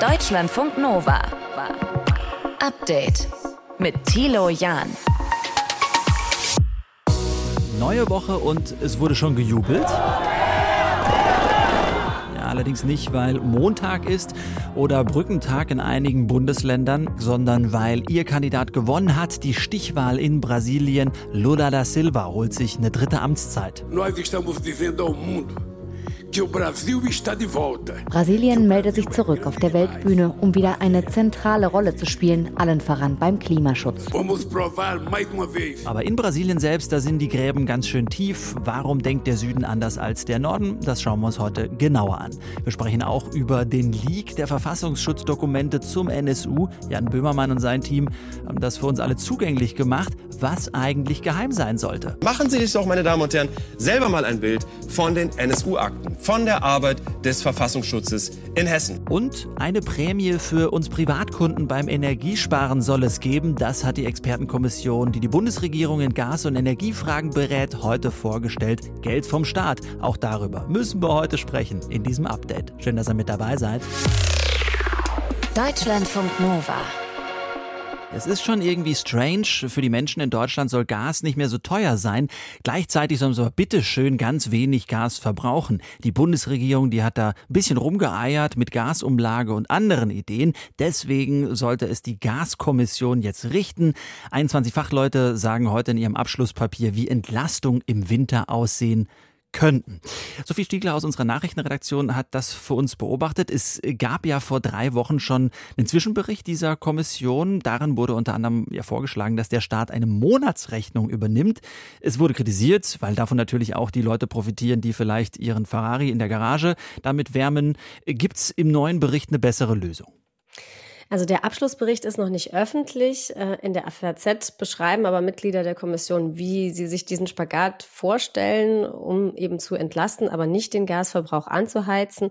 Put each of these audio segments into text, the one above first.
Deutschlandfunk Nova. Update mit Thilo Jahn. Neue Woche und es wurde schon gejubelt. Ja, allerdings nicht, weil Montag ist oder Brückentag in einigen Bundesländern, sondern weil ihr Kandidat gewonnen hat. Die Stichwahl in Brasilien, Lula da Silva, holt sich eine dritte Amtszeit. Nós estamos dizendo ao mundo Brasilien meldet sich zurück auf der Weltbühne, um wieder eine zentrale Rolle zu spielen, allen voran beim Klimaschutz. Aber in Brasilien selbst, da sind die Gräben ganz schön tief. Warum denkt der Süden anders als der Norden? Das schauen wir uns heute genauer an. Wir sprechen auch über den Leak der Verfassungsschutzdokumente zum NSU. Jan Böhmermann und sein Team haben das für uns alle zugänglich gemacht, was eigentlich geheim sein sollte. Machen Sie sich doch, meine Damen und Herren, selber mal ein Bild von den NSU-Akten von der Arbeit des Verfassungsschutzes in Hessen. Und eine Prämie für uns Privatkunden beim Energiesparen soll es geben. Das hat die Expertenkommission, die die Bundesregierung in Gas- und Energiefragen berät, heute vorgestellt. Geld vom Staat. Auch darüber müssen wir heute sprechen in diesem Update. Schön, dass ihr mit dabei seid. Deutschlandfunk Nova. Es ist schon irgendwie strange. Für die Menschen in Deutschland soll Gas nicht mehr so teuer sein. Gleichzeitig sollen sie aber bitte schön ganz wenig Gas verbrauchen. Die Bundesregierung, die hat da ein bisschen rumgeeiert mit Gasumlage und anderen Ideen. Deswegen sollte es die Gaskommission jetzt richten. 21 Fachleute sagen heute in ihrem Abschlusspapier, wie Entlastung im Winter aussehen könnten. Sophie Stiegler aus unserer Nachrichtenredaktion hat das für uns beobachtet. Es gab ja vor drei Wochen schon einen Zwischenbericht dieser Kommission. Darin wurde unter anderem ja vorgeschlagen, dass der Staat eine Monatsrechnung übernimmt. Es wurde kritisiert, weil davon natürlich auch die Leute profitieren, die vielleicht ihren Ferrari in der Garage damit wärmen. Gibt es im neuen Bericht eine bessere Lösung? Also der Abschlussbericht ist noch nicht öffentlich. Äh, in der FAZ beschreiben aber Mitglieder der Kommission, wie sie sich diesen Spagat vorstellen, um eben zu entlasten, aber nicht den Gasverbrauch anzuheizen.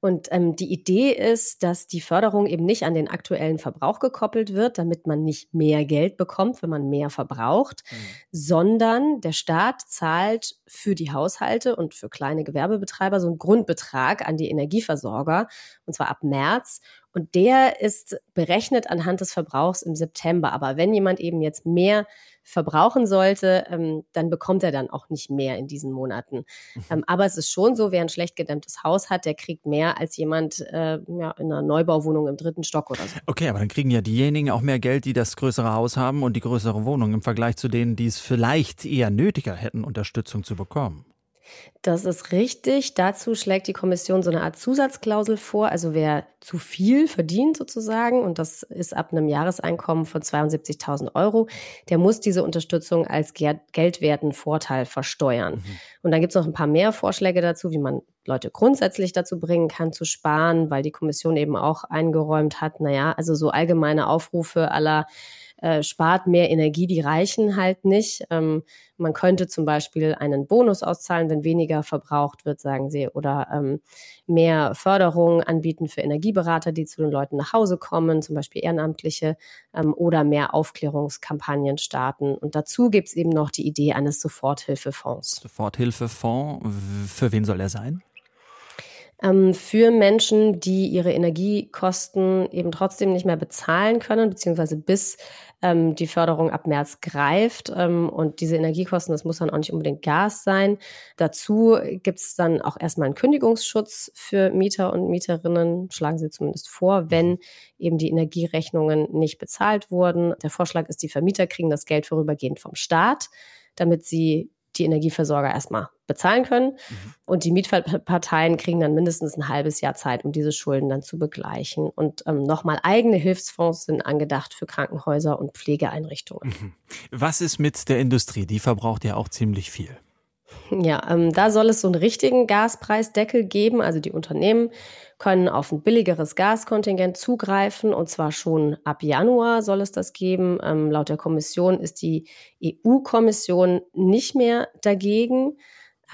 Und ähm, die Idee ist, dass die Förderung eben nicht an den aktuellen Verbrauch gekoppelt wird, damit man nicht mehr Geld bekommt, wenn man mehr verbraucht, mhm. sondern der Staat zahlt für die Haushalte und für kleine Gewerbebetreiber so einen Grundbetrag an die Energieversorger, und zwar ab März. Und der ist berechnet anhand des Verbrauchs im September. Aber wenn jemand eben jetzt mehr verbrauchen sollte, ähm, dann bekommt er dann auch nicht mehr in diesen Monaten. Mhm. Ähm, aber es ist schon so, wer ein schlecht gedämmtes Haus hat, der kriegt mehr als jemand äh, ja, in einer Neubauwohnung im dritten Stock oder so. Okay, aber dann kriegen ja diejenigen auch mehr Geld, die das größere Haus haben und die größere Wohnung im Vergleich zu denen, die es vielleicht eher nötiger hätten, Unterstützung zu bekommen. Das ist richtig. Dazu schlägt die Kommission so eine Art Zusatzklausel vor. Also wer zu viel verdient sozusagen, und das ist ab einem Jahreseinkommen von 72.000 Euro, der muss diese Unterstützung als geldwerten Vorteil versteuern. Mhm. Und dann gibt es noch ein paar mehr Vorschläge dazu, wie man Leute grundsätzlich dazu bringen kann, zu sparen, weil die Kommission eben auch eingeräumt hat, naja, also so allgemeine Aufrufe aller äh, spart mehr Energie, die reichen halt nicht. Ähm, man könnte zum Beispiel einen Bonus auszahlen, wenn weniger verbraucht wird, sagen sie, oder ähm, mehr Förderung anbieten für Energieberater, die zu den Leuten nach Hause kommen, zum Beispiel Ehrenamtliche, ähm, oder mehr Aufklärungskampagnen starten. Und dazu gibt es eben noch die Idee eines Soforthilfefonds. Soforthilfefonds, für wen soll er sein? Ähm, für Menschen, die ihre Energiekosten eben trotzdem nicht mehr bezahlen können, beziehungsweise bis ähm, die Förderung ab März greift. Ähm, und diese Energiekosten, das muss dann auch nicht unbedingt Gas sein. Dazu gibt es dann auch erstmal einen Kündigungsschutz für Mieter und Mieterinnen, schlagen sie zumindest vor, wenn eben die Energierechnungen nicht bezahlt wurden. Der Vorschlag ist, die Vermieter kriegen das Geld vorübergehend vom Staat, damit sie die Energieversorger erstmal bezahlen können. Mhm. Und die Mietparteien kriegen dann mindestens ein halbes Jahr Zeit, um diese Schulden dann zu begleichen. Und ähm, nochmal eigene Hilfsfonds sind angedacht für Krankenhäuser und Pflegeeinrichtungen. Mhm. Was ist mit der Industrie? Die verbraucht ja auch ziemlich viel. Ja, ähm, da soll es so einen richtigen Gaspreisdeckel geben. Also die Unternehmen können auf ein billigeres Gaskontingent zugreifen und zwar schon ab Januar soll es das geben. Ähm, laut der Kommission ist die EU-Kommission nicht mehr dagegen.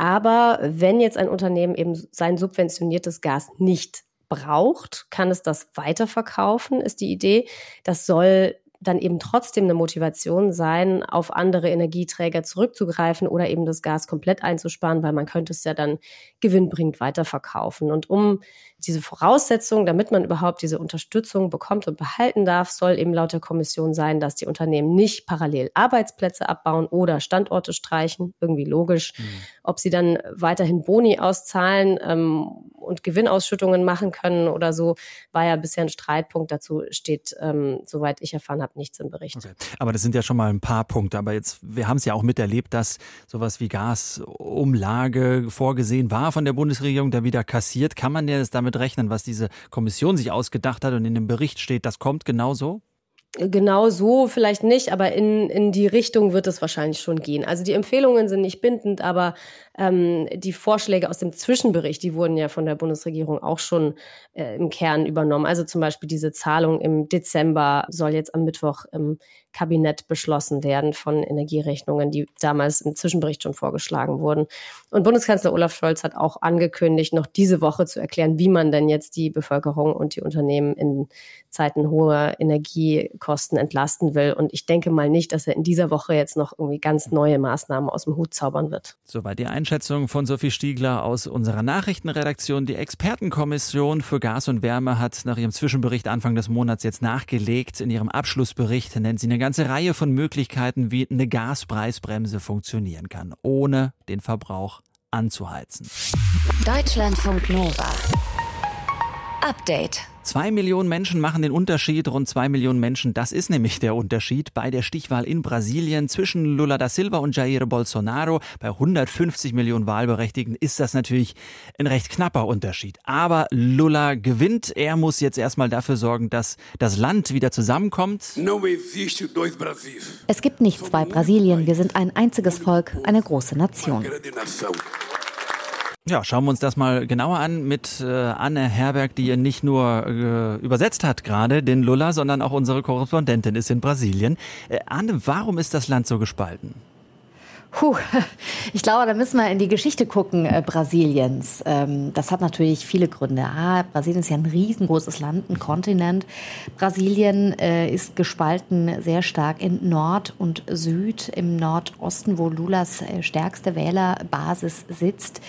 Aber wenn jetzt ein Unternehmen eben sein subventioniertes Gas nicht braucht, kann es das weiterverkaufen, ist die Idee. Das soll dann eben trotzdem eine Motivation sein, auf andere Energieträger zurückzugreifen oder eben das Gas komplett einzusparen, weil man könnte es ja dann gewinnbringend weiterverkaufen. Und um diese Voraussetzung, damit man überhaupt diese Unterstützung bekommt und behalten darf, soll eben laut der Kommission sein, dass die Unternehmen nicht parallel Arbeitsplätze abbauen oder Standorte streichen. Irgendwie logisch. Mhm. Ob sie dann weiterhin Boni auszahlen ähm, und Gewinnausschüttungen machen können oder so, war ja bisher ein Streitpunkt. Dazu steht, ähm, soweit ich erfahren habe, nichts im Bericht. Okay. Aber das sind ja schon mal ein paar Punkte. Aber jetzt, wir haben es ja auch miterlebt, dass sowas wie Gasumlage vorgesehen war von der Bundesregierung, da wieder kassiert. Kann man jetzt damit rechnen, was diese Kommission sich ausgedacht hat und in dem Bericht steht, das kommt genauso? Genau so vielleicht nicht, aber in, in die Richtung wird es wahrscheinlich schon gehen. Also die Empfehlungen sind nicht bindend, aber ähm, die Vorschläge aus dem Zwischenbericht, die wurden ja von der Bundesregierung auch schon äh, im Kern übernommen. Also zum Beispiel diese Zahlung im Dezember soll jetzt am Mittwoch im Kabinett beschlossen werden von Energierechnungen, die damals im Zwischenbericht schon vorgeschlagen wurden. Und Bundeskanzler Olaf Scholz hat auch angekündigt, noch diese Woche zu erklären, wie man denn jetzt die Bevölkerung und die Unternehmen in Zeiten hoher Energiekosten entlasten will. Und ich denke mal nicht, dass er in dieser Woche jetzt noch irgendwie ganz neue Maßnahmen aus dem Hut zaubern wird. Soweit die Einschätzung von Sophie Stiegler aus unserer Nachrichtenredaktion. Die Expertenkommission für Gas und Wärme hat nach ihrem Zwischenbericht Anfang des Monats jetzt nachgelegt. In ihrem Abschlussbericht nennt sie eine ganze Reihe von Möglichkeiten, wie eine Gaspreisbremse funktionieren kann, ohne den Verbrauch anzuheizen. Deutschlandfunk Nova. Update. Zwei Millionen Menschen machen den Unterschied, rund zwei Millionen Menschen, das ist nämlich der Unterschied bei der Stichwahl in Brasilien zwischen Lula da Silva und Jair Bolsonaro. Bei 150 Millionen Wahlberechtigten ist das natürlich ein recht knapper Unterschied. Aber Lula gewinnt. Er muss jetzt erstmal dafür sorgen, dass das Land wieder zusammenkommt. Es gibt nicht zwei Brasilien. Wir sind ein einziges Volk, eine große Nation. Ja, schauen wir uns das mal genauer an mit äh, Anne Herberg, die nicht nur äh, übersetzt hat gerade den Lulla, sondern auch unsere Korrespondentin ist in Brasilien. Äh, Anne, warum ist das Land so gespalten? Puh, ich glaube, da müssen wir in die Geschichte gucken äh, Brasiliens. Ähm, das hat natürlich viele Gründe. Ah, Brasilien ist ja ein riesengroßes Land, ein Kontinent. Brasilien äh, ist gespalten sehr stark in Nord und Süd. Im Nordosten, wo Lulas äh, stärkste Wählerbasis sitzt,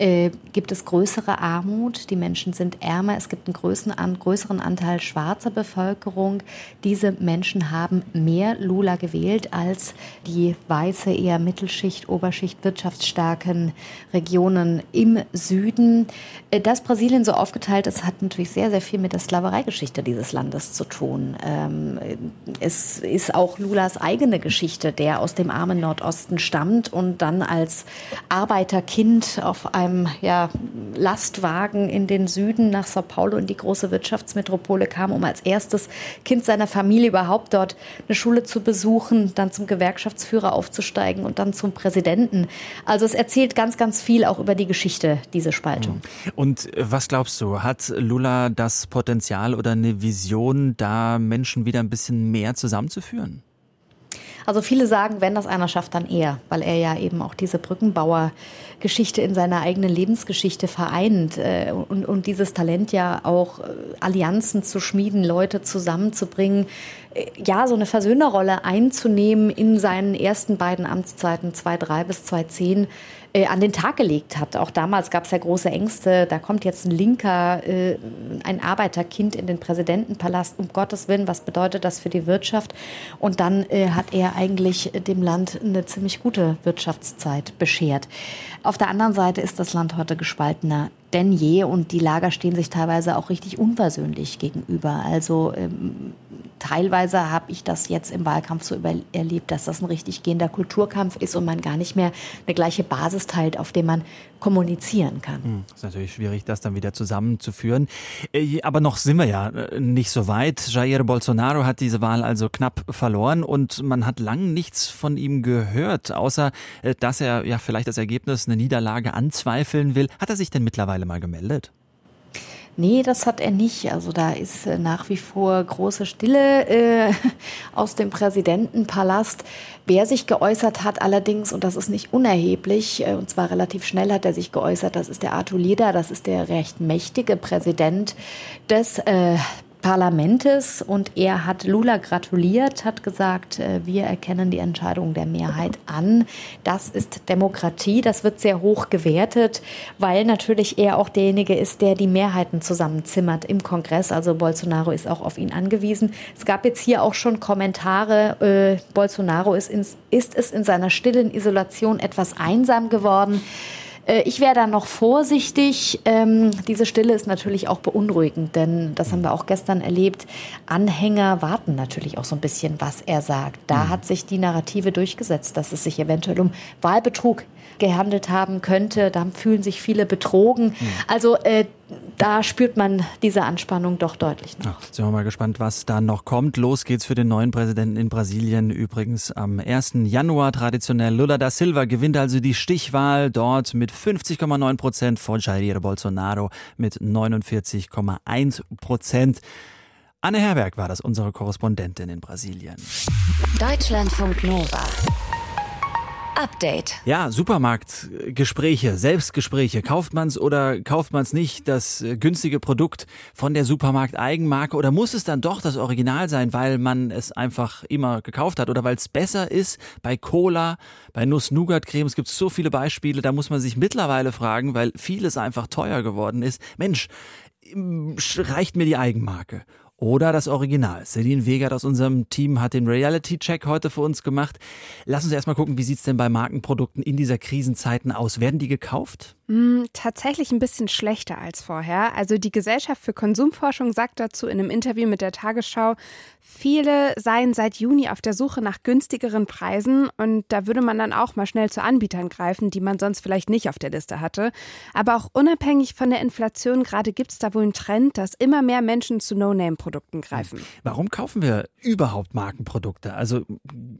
äh, gibt es größere Armut. Die Menschen sind ärmer. Es gibt einen größeren, Anteil schwarzer Bevölkerung. Diese Menschen haben mehr Lula gewählt als die weiße, eher mittel Mittelschicht, Oberschicht, wirtschaftsstarken Regionen im Süden. Äh, dass Brasilien so aufgeteilt ist, hat natürlich sehr, sehr viel mit der Sklavereigeschichte dieses Landes zu tun. Ähm, es ist auch Lulas eigene Geschichte, der aus dem armen Nordosten stammt und dann als Arbeiterkind auf einem ja, Lastwagen in den Süden nach Sao Paulo in die große Wirtschaftsmetropole kam, um als erstes Kind seiner Familie überhaupt dort eine Schule zu besuchen, dann zum Gewerkschaftsführer aufzusteigen und dann zum Präsidenten. Also es erzählt ganz, ganz viel auch über die Geschichte, diese Spaltung. Und was glaubst du, hat Lula das Potenzial oder eine Vision, da Menschen wieder ein bisschen mehr zusammenzuführen? Also viele sagen, wenn das einer schafft, dann er, weil er ja eben auch diese Brückenbauer-Geschichte in seiner eigenen Lebensgeschichte vereint äh, und, und dieses Talent ja auch äh, Allianzen zu schmieden, Leute zusammenzubringen, äh, ja, so eine Versöhnerrolle einzunehmen in seinen ersten beiden Amtszeiten 2003 bis 2010 äh, an den Tag gelegt hat. Auch damals gab es ja große Ängste. Da kommt jetzt ein Linker, äh, ein Arbeiterkind in den Präsidentenpalast. Um Gottes Willen, was bedeutet das für die Wirtschaft? Und dann äh, hat er eigentlich dem Land eine ziemlich gute Wirtschaftszeit beschert. Auf der anderen Seite ist das Land heute gespaltener denn je und die Lager stehen sich teilweise auch richtig unversöhnlich gegenüber. Also ähm, teilweise habe ich das jetzt im Wahlkampf so erlebt, dass das ein richtig gehender Kulturkampf ist und man gar nicht mehr eine gleiche Basis teilt, auf der man kommunizieren kann. Hm, ist natürlich schwierig, das dann wieder zusammenzuführen. Äh, aber noch sind wir ja äh, nicht so weit. Jair Bolsonaro hat diese Wahl also knapp verloren und man hat lang nichts von ihm gehört, außer äh, dass er ja vielleicht das Ergebnis, eine Niederlage anzweifeln will. Hat er sich denn mittlerweile mal gemeldet? Nee, das hat er nicht. Also da ist äh, nach wie vor große Stille äh, aus dem Präsidentenpalast. Wer sich geäußert hat allerdings, und das ist nicht unerheblich, äh, und zwar relativ schnell hat er sich geäußert, das ist der Arthur Leder, das ist der recht mächtige Präsident des äh, Parlamentes und er hat Lula gratuliert, hat gesagt, äh, wir erkennen die Entscheidung der Mehrheit an. Das ist Demokratie, das wird sehr hoch gewertet, weil natürlich er auch derjenige ist, der die Mehrheiten zusammenzimmert im Kongress. Also Bolsonaro ist auch auf ihn angewiesen. Es gab jetzt hier auch schon Kommentare, äh, Bolsonaro ist, ins, ist es in seiner stillen Isolation etwas einsam geworden. Äh, ich wäre da noch vorsichtig. Ähm, diese Stille ist natürlich auch beunruhigend, denn das haben wir auch gestern erlebt. Anhänger warten natürlich auch so ein bisschen, was er sagt. Da mhm. hat sich die Narrative durchgesetzt, dass es sich eventuell um Wahlbetrug gehandelt haben könnte. Da fühlen sich viele betrogen. Mhm. Also äh, da spürt man diese Anspannung doch deutlich. Noch. Ach, sind wir mal gespannt, was da noch kommt. Los geht's für den neuen Präsidenten in Brasilien. Übrigens am 1. Januar traditionell. Lula da Silva gewinnt also die Stichwahl dort mit 50,9 Prozent vor Jair Bolsonaro mit 49,1 Prozent. Anne Herberg war das, unsere Korrespondentin in Brasilien. Deutschlandfunk Nova. Update. Ja, Supermarktgespräche, Selbstgespräche. Kauft man es oder kauft man es nicht? Das äh, günstige Produkt von der Supermarkt-Eigenmarke oder muss es dann doch das Original sein, weil man es einfach immer gekauft hat oder weil es besser ist? Bei Cola, bei Nuss-Nougat-Cremes gibt es so viele Beispiele. Da muss man sich mittlerweile fragen, weil vieles einfach teuer geworden ist. Mensch, reicht mir die Eigenmarke? Oder das Original. Celine Wegert aus unserem Team hat den Reality-Check heute für uns gemacht. Lass uns erstmal gucken, wie sieht's denn bei Markenprodukten in dieser Krisenzeiten aus? Werden die gekauft? Mm, tatsächlich ein bisschen schlechter als vorher. Also die Gesellschaft für Konsumforschung sagt dazu in einem Interview mit der Tagesschau, viele seien seit Juni auf der Suche nach günstigeren Preisen und da würde man dann auch mal schnell zu Anbietern greifen, die man sonst vielleicht nicht auf der Liste hatte. Aber auch unabhängig von der Inflation gerade gibt es da wohl einen Trend, dass immer mehr Menschen zu No-Name-Produkten Markenprodukten greifen. Warum kaufen wir überhaupt Markenprodukte? Also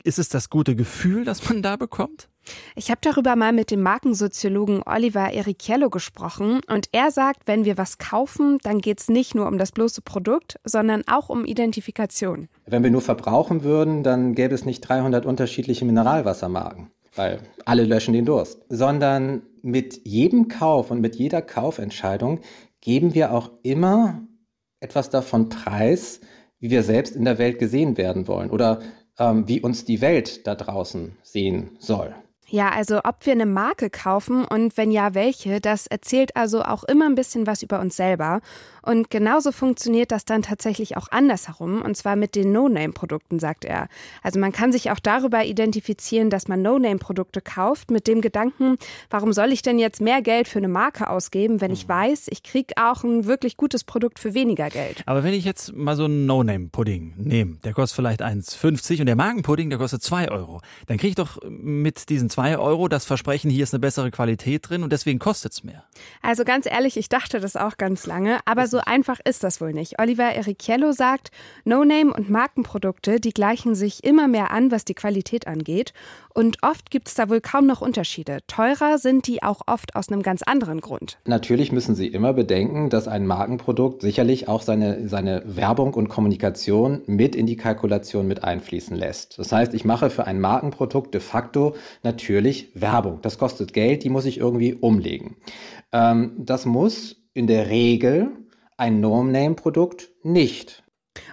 ist es das gute Gefühl, das man da bekommt? Ich habe darüber mal mit dem Markensoziologen Oliver Ericchiello gesprochen und er sagt, wenn wir was kaufen, dann geht es nicht nur um das bloße Produkt, sondern auch um Identifikation. Wenn wir nur verbrauchen würden, dann gäbe es nicht 300 unterschiedliche Mineralwassermarken, weil alle löschen den Durst, sondern mit jedem Kauf und mit jeder Kaufentscheidung geben wir auch immer etwas davon preis, wie wir selbst in der Welt gesehen werden wollen oder ähm, wie uns die Welt da draußen sehen soll. Ja, also ob wir eine Marke kaufen und wenn ja, welche, das erzählt also auch immer ein bisschen was über uns selber. Und genauso funktioniert das dann tatsächlich auch andersherum, und zwar mit den No-Name-Produkten, sagt er. Also man kann sich auch darüber identifizieren, dass man No-Name-Produkte kauft, mit dem Gedanken, warum soll ich denn jetzt mehr Geld für eine Marke ausgeben, wenn ich mhm. weiß, ich kriege auch ein wirklich gutes Produkt für weniger Geld. Aber wenn ich jetzt mal so einen No-Name-Pudding nehme, der kostet vielleicht 1,50 und der Magenpudding, der kostet 2 Euro, dann kriege ich doch mit diesen 2 Euro das Versprechen, hier ist eine bessere Qualität drin und deswegen kostet es mehr. Also ganz ehrlich, ich dachte das auch ganz lange, aber so einfach ist das wohl nicht. Oliver Ericchiello sagt, No-Name und Markenprodukte, die gleichen sich immer mehr an, was die Qualität angeht. Und oft gibt es da wohl kaum noch Unterschiede. Teurer sind die auch oft aus einem ganz anderen Grund. Natürlich müssen Sie immer bedenken, dass ein Markenprodukt sicherlich auch seine, seine Werbung und Kommunikation mit in die Kalkulation mit einfließen lässt. Das heißt, ich mache für ein Markenprodukt de facto natürlich Werbung. Das kostet Geld, die muss ich irgendwie umlegen. Ähm, das muss in der Regel ein No-Name-Produkt nicht.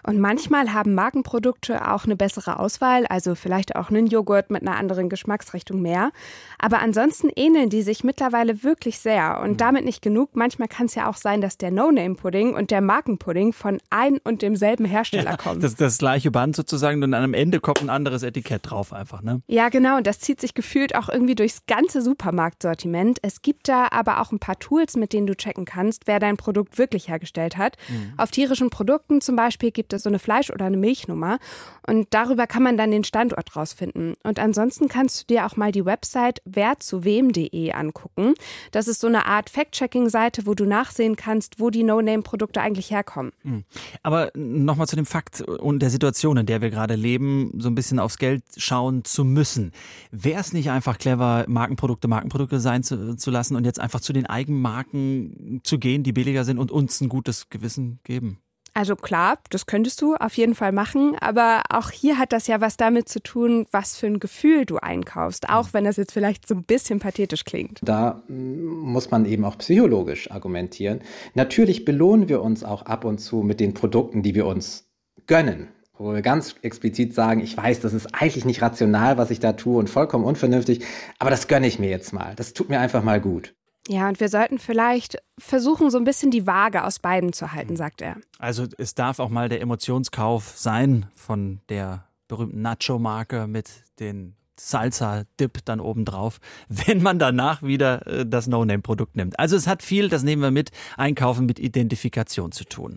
Und manchmal haben Markenprodukte auch eine bessere Auswahl, also vielleicht auch einen Joghurt mit einer anderen Geschmacksrichtung mehr. Aber ansonsten ähneln die sich mittlerweile wirklich sehr. Und mhm. damit nicht genug. Manchmal kann es ja auch sein, dass der No-Name-Pudding und der Markenpudding von ein und demselben Hersteller ja, kommen. Das ist das gleiche Band sozusagen und am Ende kommt ein anderes Etikett drauf einfach, ne? Ja, genau. Und das zieht sich gefühlt auch irgendwie durchs ganze Supermarktsortiment. Es gibt da aber auch ein paar Tools, mit denen du checken kannst, wer dein Produkt wirklich hergestellt hat. Mhm. Auf tierischen Produkten zum Beispiel gibt es so eine Fleisch- oder eine Milchnummer. Und darüber kann man dann den Standort rausfinden. Und ansonsten kannst du dir auch mal die Website werzuwem.de angucken. Das ist so eine Art Fact-Checking-Seite, wo du nachsehen kannst, wo die No-Name-Produkte eigentlich herkommen. Hm. Aber nochmal zu dem Fakt und der Situation, in der wir gerade leben, so ein bisschen aufs Geld schauen zu müssen. Wäre es nicht einfach clever, Markenprodukte Markenprodukte sein zu, zu lassen und jetzt einfach zu den Eigenmarken zu gehen, die billiger sind und uns ein gutes Gewissen geben? Also klar, das könntest du auf jeden Fall machen, aber auch hier hat das ja was damit zu tun, was für ein Gefühl du einkaufst, auch wenn das jetzt vielleicht so ein bisschen pathetisch klingt. Da mm, muss man eben auch psychologisch argumentieren. Natürlich belohnen wir uns auch ab und zu mit den Produkten, die wir uns gönnen wo wir ganz explizit sagen, ich weiß, das ist eigentlich nicht rational, was ich da tue und vollkommen unvernünftig, aber das gönne ich mir jetzt mal. Das tut mir einfach mal gut. Ja, und wir sollten vielleicht versuchen, so ein bisschen die Waage aus beiden zu halten, sagt er. Also es darf auch mal der Emotionskauf sein von der berühmten Nacho-Marke mit den Salsa-Dip dann obendrauf, wenn man danach wieder äh, das No-Name-Produkt nimmt. Also es hat viel, das nehmen wir mit, Einkaufen mit Identifikation zu tun.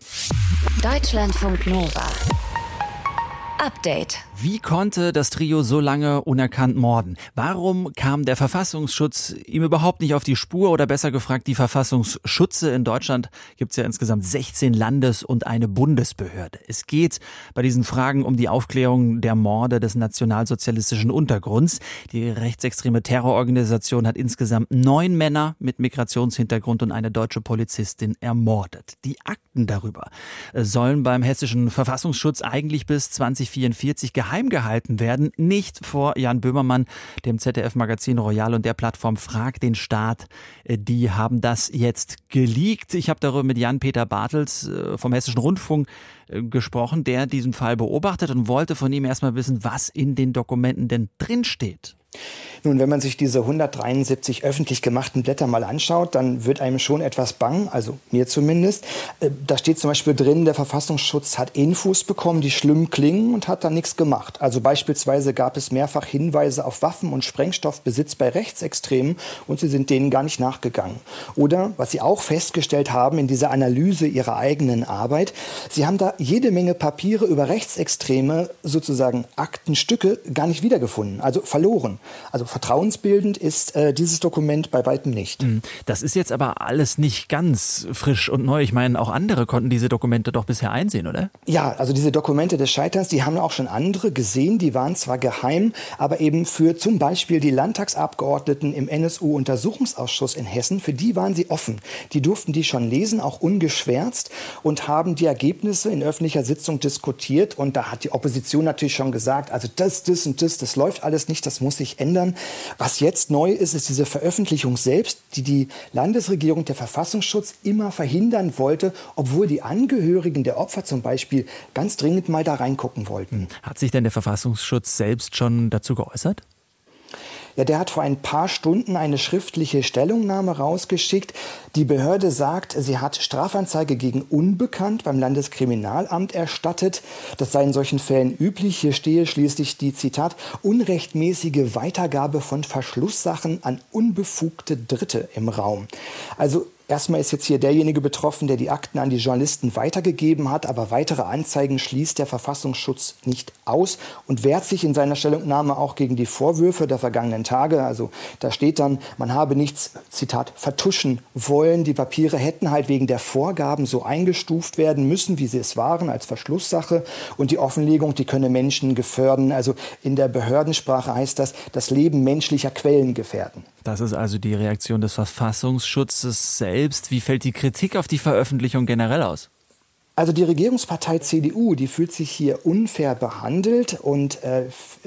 Deutschlandfunk Nova. Update. Wie konnte das Trio so lange unerkannt morden? Warum kam der Verfassungsschutz ihm überhaupt nicht auf die Spur oder besser gefragt, die Verfassungsschutze in Deutschland gibt es ja insgesamt 16 Landes- und eine Bundesbehörde. Es geht bei diesen Fragen um die Aufklärung der Morde des nationalsozialistischen Untergrunds. Die rechtsextreme Terrororganisation hat insgesamt neun Männer mit Migrationshintergrund und eine deutsche Polizistin ermordet. Die Akten darüber sollen beim hessischen Verfassungsschutz eigentlich bis 20 44 geheim gehalten werden, nicht vor Jan Böhmermann, dem ZDF-Magazin Royal und der Plattform Frag den Staat. Äh, die haben das jetzt geleakt. Ich habe darüber mit Jan-Peter Bartels äh, vom Hessischen Rundfunk äh, gesprochen, der diesen Fall beobachtet und wollte von ihm erstmal wissen, was in den Dokumenten denn drinsteht. Nun, wenn man sich diese 173 öffentlich gemachten Blätter mal anschaut, dann wird einem schon etwas bang, also mir zumindest. Äh, da steht zum Beispiel drin, der Verfassungsschutz hat Infos bekommen, die schlimm klingen und hat da nichts gemacht. Also beispielsweise gab es mehrfach Hinweise auf Waffen- und Sprengstoffbesitz bei Rechtsextremen und sie sind denen gar nicht nachgegangen. Oder, was sie auch festgestellt haben in dieser Analyse ihrer eigenen Arbeit, sie haben da jede Menge Papiere über Rechtsextreme, sozusagen Aktenstücke, gar nicht wiedergefunden, also verloren. Also vertrauensbildend ist äh, dieses Dokument bei weitem nicht. Mhm. Das ist jetzt aber alles nicht ganz frisch und neu. Ich meine, auch andere konnten diese Dokumente doch bisher einsehen, oder? Ja, also diese Dokumente des Scheiterns, die haben auch schon andere gesehen. Die waren zwar geheim, aber eben für zum Beispiel die Landtagsabgeordneten im NSU-Untersuchungsausschuss in Hessen, für die waren sie offen. Die durften die schon lesen, auch ungeschwärzt und haben die Ergebnisse in öffentlicher Sitzung diskutiert. Und da hat die Opposition natürlich schon gesagt, also das, das und das, das läuft alles nicht, das muss sich ändern. Was jetzt neu ist, ist diese Veröffentlichung selbst, die die Landesregierung, der Verfassungsschutz immer verhindern wollte, obwohl die Angehörigen der Opfer zum Beispiel ganz dringend mal da reingucken wollten. Hat sich denn der Verfassungsschutz selbst schon dazu geäußert? Ja, der hat vor ein paar Stunden eine schriftliche Stellungnahme rausgeschickt. Die Behörde sagt, sie hat Strafanzeige gegen Unbekannt beim Landeskriminalamt erstattet. Das sei in solchen Fällen üblich. Hier stehe schließlich die Zitat unrechtmäßige Weitergabe von Verschlusssachen an unbefugte Dritte im Raum. Also Erstmal ist jetzt hier derjenige betroffen, der die Akten an die Journalisten weitergegeben hat, aber weitere Anzeigen schließt der Verfassungsschutz nicht aus und wehrt sich in seiner Stellungnahme auch gegen die Vorwürfe der vergangenen Tage. Also da steht dann, man habe nichts, Zitat, vertuschen wollen. Die Papiere hätten halt wegen der Vorgaben so eingestuft werden müssen, wie sie es waren, als Verschlusssache. Und die Offenlegung, die könne Menschen gefährden. Also in der Behördensprache heißt das, das Leben menschlicher Quellen gefährden. Das ist also die Reaktion des Verfassungsschutzes selbst. Wie fällt die Kritik auf die Veröffentlichung generell aus? Also die Regierungspartei CDU, die fühlt sich hier unfair behandelt und äh,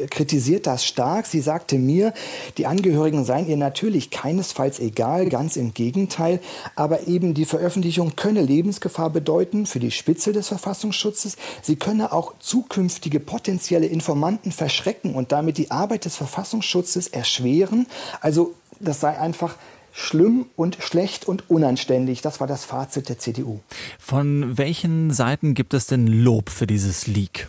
kritisiert das stark. Sie sagte mir, die Angehörigen seien ihr natürlich keinesfalls egal, ganz im Gegenteil. Aber eben die Veröffentlichung könne Lebensgefahr bedeuten für die Spitze des Verfassungsschutzes. Sie könne auch zukünftige potenzielle Informanten verschrecken und damit die Arbeit des Verfassungsschutzes erschweren. Also das sei einfach schlimm und schlecht und unanständig. Das war das Fazit der CDU. Von welchen Seiten gibt es denn Lob für dieses Leak?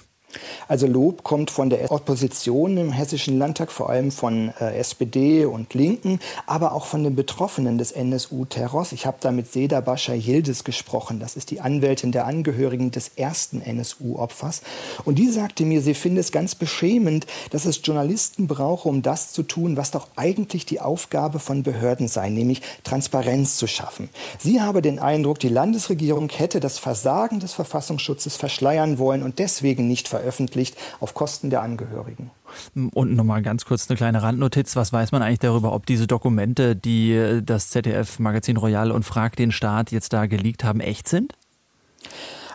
Also Lob kommt von der Opposition im Hessischen Landtag, vor allem von äh, SPD und Linken, aber auch von den Betroffenen des NSU-Terrors. Ich habe da mit Seda Bascha Yildiz gesprochen. Das ist die Anwältin der Angehörigen des ersten NSU-Opfers. Und die sagte mir, sie finde es ganz beschämend, dass es Journalisten brauche, um das zu tun, was doch eigentlich die Aufgabe von Behörden sei, nämlich Transparenz zu schaffen. Sie habe den Eindruck, die Landesregierung hätte das Versagen des Verfassungsschutzes verschleiern wollen und deswegen nicht veröffentlicht veröffentlicht auf Kosten der Angehörigen. Und nochmal ganz kurz eine kleine Randnotiz. Was weiß man eigentlich darüber, ob diese Dokumente, die äh, das ZDF Magazin Royal und Frag den Staat jetzt da geleakt haben, echt sind?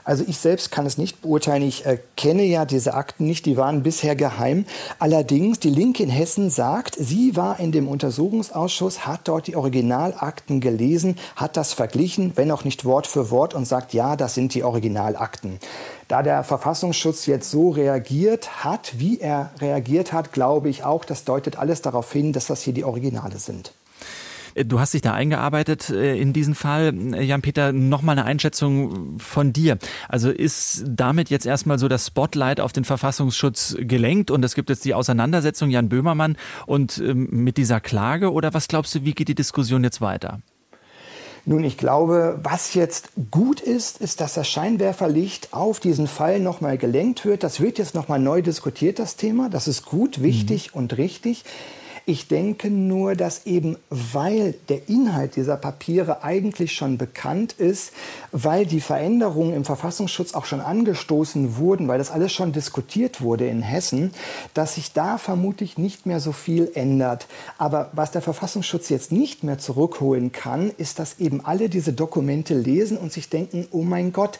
Also ich selbst kann es nicht beurteilen. Ich äh, kenne ja diese Akten nicht, die waren bisher geheim. Allerdings, die Linke in Hessen sagt, sie war in dem Untersuchungsausschuss, hat dort die Originalakten gelesen, hat das verglichen, wenn auch nicht Wort für Wort und sagt, ja, das sind die Originalakten. Da der Verfassungsschutz jetzt so reagiert hat, wie er reagiert hat, glaube ich auch, das deutet alles darauf hin, dass das hier die Originale sind. Äh, du hast dich da eingearbeitet äh, in diesen Fall. Äh, Jan-Peter, nochmal eine Einschätzung von dir. Also ist damit jetzt erstmal so das Spotlight auf den Verfassungsschutz gelenkt und es gibt jetzt die Auseinandersetzung Jan Böhmermann und ähm, mit dieser Klage oder was glaubst du, wie geht die Diskussion jetzt weiter? Nun, ich glaube, was jetzt gut ist, ist, dass das Scheinwerferlicht auf diesen Fall nochmal gelenkt wird. Das wird jetzt nochmal neu diskutiert, das Thema. Das ist gut, wichtig mhm. und richtig. Ich denke nur, dass eben weil der Inhalt dieser Papiere eigentlich schon bekannt ist, weil die Veränderungen im Verfassungsschutz auch schon angestoßen wurden, weil das alles schon diskutiert wurde in Hessen, dass sich da vermutlich nicht mehr so viel ändert. Aber was der Verfassungsschutz jetzt nicht mehr zurückholen kann, ist, dass eben alle diese Dokumente lesen und sich denken, oh mein Gott,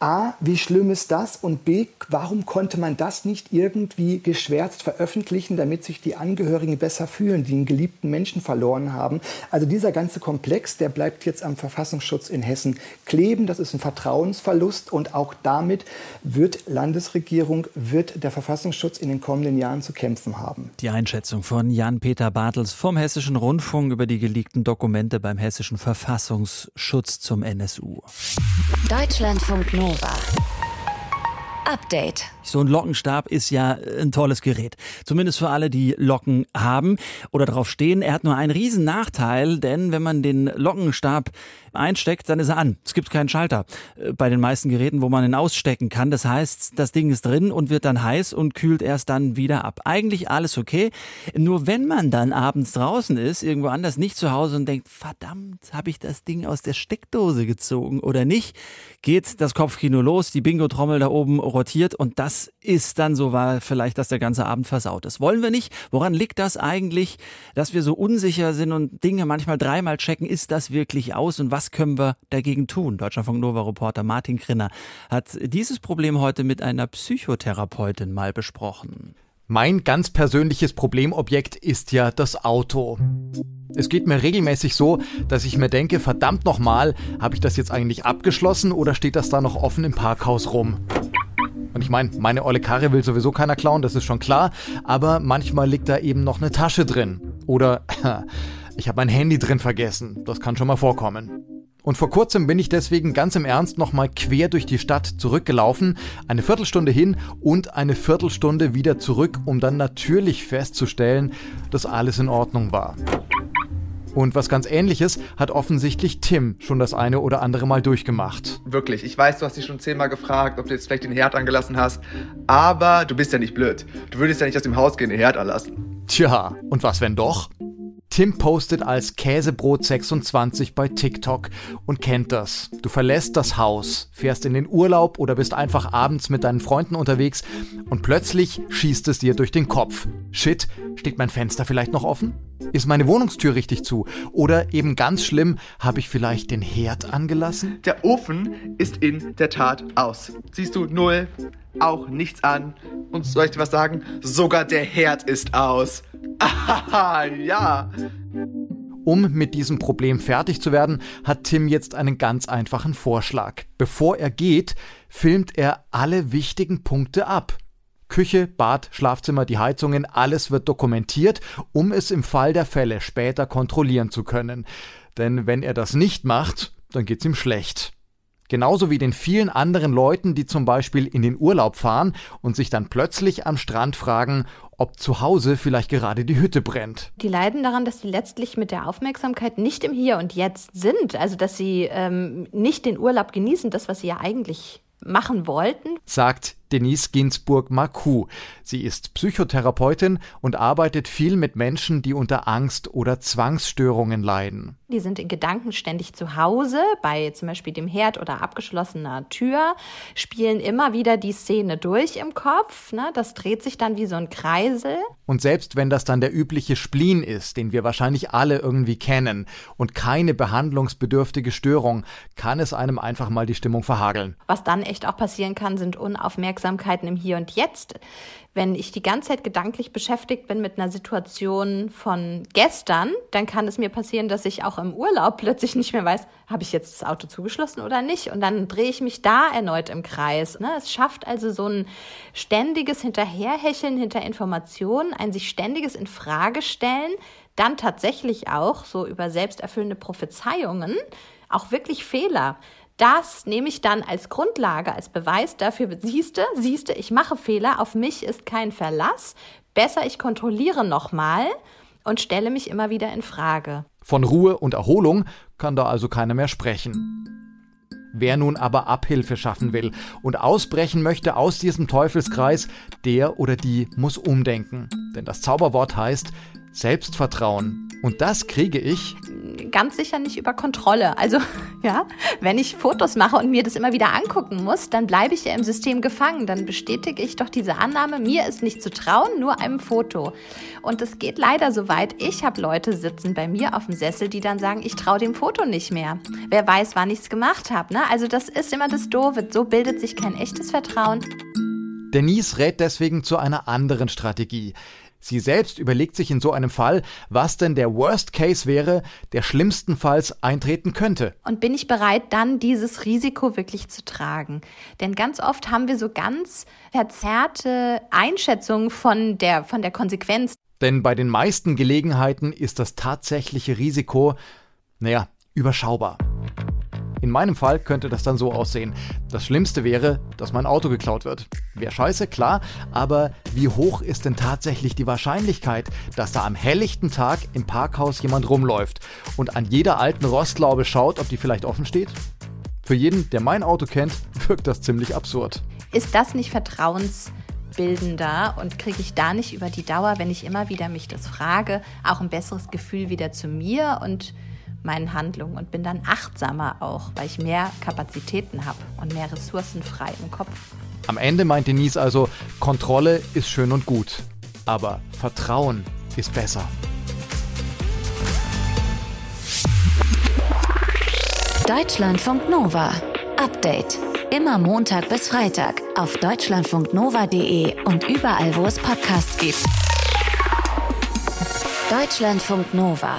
A, wie schlimm ist das? Und B, warum konnte man das nicht irgendwie geschwärzt veröffentlichen, damit sich die Angehörigen besser fühlen, die einen geliebten Menschen verloren haben? Also dieser ganze Komplex, der bleibt jetzt am Verfassungsschutz in Hessen kleben. Das ist ein Vertrauensverlust und auch damit wird Landesregierung, wird der Verfassungsschutz in den kommenden Jahren zu kämpfen haben. Die Einschätzung von Jan-Peter Bartels vom Hessischen Rundfunk über die geleakten Dokumente beim Hessischen Verfassungsschutz zum NSU. Deutschlandfunk Nova. Update. So ein Lockenstab ist ja ein tolles Gerät. Zumindest für alle, die Locken haben oder drauf stehen. Er hat nur einen riesen Nachteil, denn wenn man den Lockenstab einsteckt, dann ist er an. Es gibt keinen Schalter äh, bei den meisten Geräten, wo man ihn ausstecken kann. Das heißt, das Ding ist drin und wird dann heiß und kühlt erst dann wieder ab. Eigentlich alles okay. Nur wenn man dann abends draußen ist, irgendwo anders, nicht zu Hause und denkt, verdammt, habe ich das Ding aus der Steckdose gezogen oder nicht, geht das Kopfkino los, die Bingo-Trommel da oben rotiert und das ist dann so war vielleicht, dass der ganze Abend versaut ist. Wollen wir nicht? Woran liegt das eigentlich, dass wir so unsicher sind und Dinge manchmal dreimal checken? Ist das wirklich aus und was können wir dagegen tun? Deutschlandfunk Nova Reporter Martin Krinner hat dieses Problem heute mit einer Psychotherapeutin mal besprochen. Mein ganz persönliches Problemobjekt ist ja das Auto. Es geht mir regelmäßig so, dass ich mir denke, verdammt nochmal, habe ich das jetzt eigentlich abgeschlossen oder steht das da noch offen im Parkhaus rum? Und ich meine, meine olle Karre will sowieso keiner klauen, das ist schon klar. Aber manchmal liegt da eben noch eine Tasche drin. Oder ich habe mein Handy drin vergessen. Das kann schon mal vorkommen. Und vor kurzem bin ich deswegen ganz im Ernst nochmal quer durch die Stadt zurückgelaufen, eine Viertelstunde hin und eine Viertelstunde wieder zurück, um dann natürlich festzustellen, dass alles in Ordnung war. Und was ganz ähnliches hat offensichtlich Tim schon das eine oder andere Mal durchgemacht. Wirklich, ich weiß, du hast dich schon zehnmal gefragt, ob du jetzt vielleicht den Herd angelassen hast, aber du bist ja nicht blöd. Du würdest ja nicht aus dem Haus gehen, den Herd anlassen. Tja, und was wenn doch? Tim postet als Käsebrot26 bei TikTok und kennt das. Du verlässt das Haus, fährst in den Urlaub oder bist einfach abends mit deinen Freunden unterwegs und plötzlich schießt es dir durch den Kopf. Shit, steht mein Fenster vielleicht noch offen? Ist meine Wohnungstür richtig zu? Oder eben ganz schlimm, habe ich vielleicht den Herd angelassen? Der Ofen ist in der Tat aus. Siehst du, null, auch nichts an. Und soll ich dir was sagen? Sogar der Herd ist aus. Ah, ja. Um mit diesem Problem fertig zu werden, hat Tim jetzt einen ganz einfachen Vorschlag. Bevor er geht, filmt er alle wichtigen Punkte ab. Küche, Bad, Schlafzimmer, die Heizungen, alles wird dokumentiert, um es im Fall der Fälle später kontrollieren zu können. Denn wenn er das nicht macht, dann geht's ihm schlecht. Genauso wie den vielen anderen Leuten, die zum Beispiel in den Urlaub fahren und sich dann plötzlich am Strand fragen, ob zu Hause vielleicht gerade die Hütte brennt. Die leiden daran, dass sie letztlich mit der Aufmerksamkeit nicht im Hier und Jetzt sind. Also dass sie ähm, nicht den Urlaub genießen, das, was sie ja eigentlich machen wollten, sagt Denise Ginsburg-Marcoux. Sie ist Psychotherapeutin und arbeitet viel mit Menschen, die unter Angst oder Zwangsstörungen leiden. Die sind in Gedanken ständig zu Hause, bei zum Beispiel dem Herd oder abgeschlossener Tür, spielen immer wieder die Szene durch im Kopf. Ne? Das dreht sich dann wie so ein Kreisel. Und selbst wenn das dann der übliche Spleen ist, den wir wahrscheinlich alle irgendwie kennen und keine behandlungsbedürftige Störung, kann es einem einfach mal die Stimmung verhageln. Was dann echt auch passieren kann, sind Unaufmerksamkeiten im Hier und Jetzt. Wenn ich die ganze Zeit gedanklich beschäftigt bin mit einer Situation von gestern, dann kann es mir passieren, dass ich auch im Urlaub plötzlich nicht mehr weiß, habe ich jetzt das Auto zugeschlossen oder nicht? Und dann drehe ich mich da erneut im Kreis. Ne? Es schafft also so ein ständiges Hinterherhecheln hinter Informationen, ein sich ständiges Infragestellen, dann tatsächlich auch so über selbsterfüllende Prophezeiungen, auch wirklich Fehler das nehme ich dann als Grundlage, als Beweis dafür, siehste, siehste, ich mache Fehler, auf mich ist kein Verlass. Besser, ich kontrolliere nochmal und stelle mich immer wieder in Frage. Von Ruhe und Erholung kann da also keiner mehr sprechen. Wer nun aber Abhilfe schaffen will und ausbrechen möchte aus diesem Teufelskreis, der oder die muss umdenken. Denn das Zauberwort heißt Selbstvertrauen. Und das kriege ich ganz sicher nicht über Kontrolle. Also, ja, wenn ich Fotos mache und mir das immer wieder angucken muss, dann bleibe ich ja im System gefangen. Dann bestätige ich doch diese Annahme, mir ist nicht zu trauen, nur einem Foto. Und es geht leider so weit. Ich habe Leute sitzen bei mir auf dem Sessel, die dann sagen, ich traue dem Foto nicht mehr. Wer weiß, wann ich es gemacht habe. Ne? Also, das ist immer das Doofe. So bildet sich kein echtes Vertrauen. Denise rät deswegen zu einer anderen Strategie. Sie selbst überlegt sich in so einem Fall, was denn der Worst Case wäre, der schlimmstenfalls eintreten könnte. Und bin ich bereit, dann dieses Risiko wirklich zu tragen? Denn ganz oft haben wir so ganz verzerrte Einschätzungen von der, von der Konsequenz. Denn bei den meisten Gelegenheiten ist das tatsächliche Risiko, naja, überschaubar. In meinem Fall könnte das dann so aussehen. Das Schlimmste wäre, dass mein Auto geklaut wird. Wäre scheiße, klar, aber wie hoch ist denn tatsächlich die Wahrscheinlichkeit, dass da am helllichten Tag im Parkhaus jemand rumläuft und an jeder alten Rostlaube schaut, ob die vielleicht offen steht? Für jeden, der mein Auto kennt, wirkt das ziemlich absurd. Ist das nicht vertrauensbildender und kriege ich da nicht über die Dauer, wenn ich immer wieder mich das frage, auch ein besseres Gefühl wieder zu mir und meinen Handlungen und bin dann achtsamer auch, weil ich mehr Kapazitäten habe und mehr Ressourcen frei im Kopf. Am Ende meint Denise also, Kontrolle ist schön und gut, aber Vertrauen ist besser. Deutschlandfunk Nova. Update. Immer Montag bis Freitag auf deutschlandfunknova.de und überall, wo es Podcasts gibt. Deutschlandfunk Nova.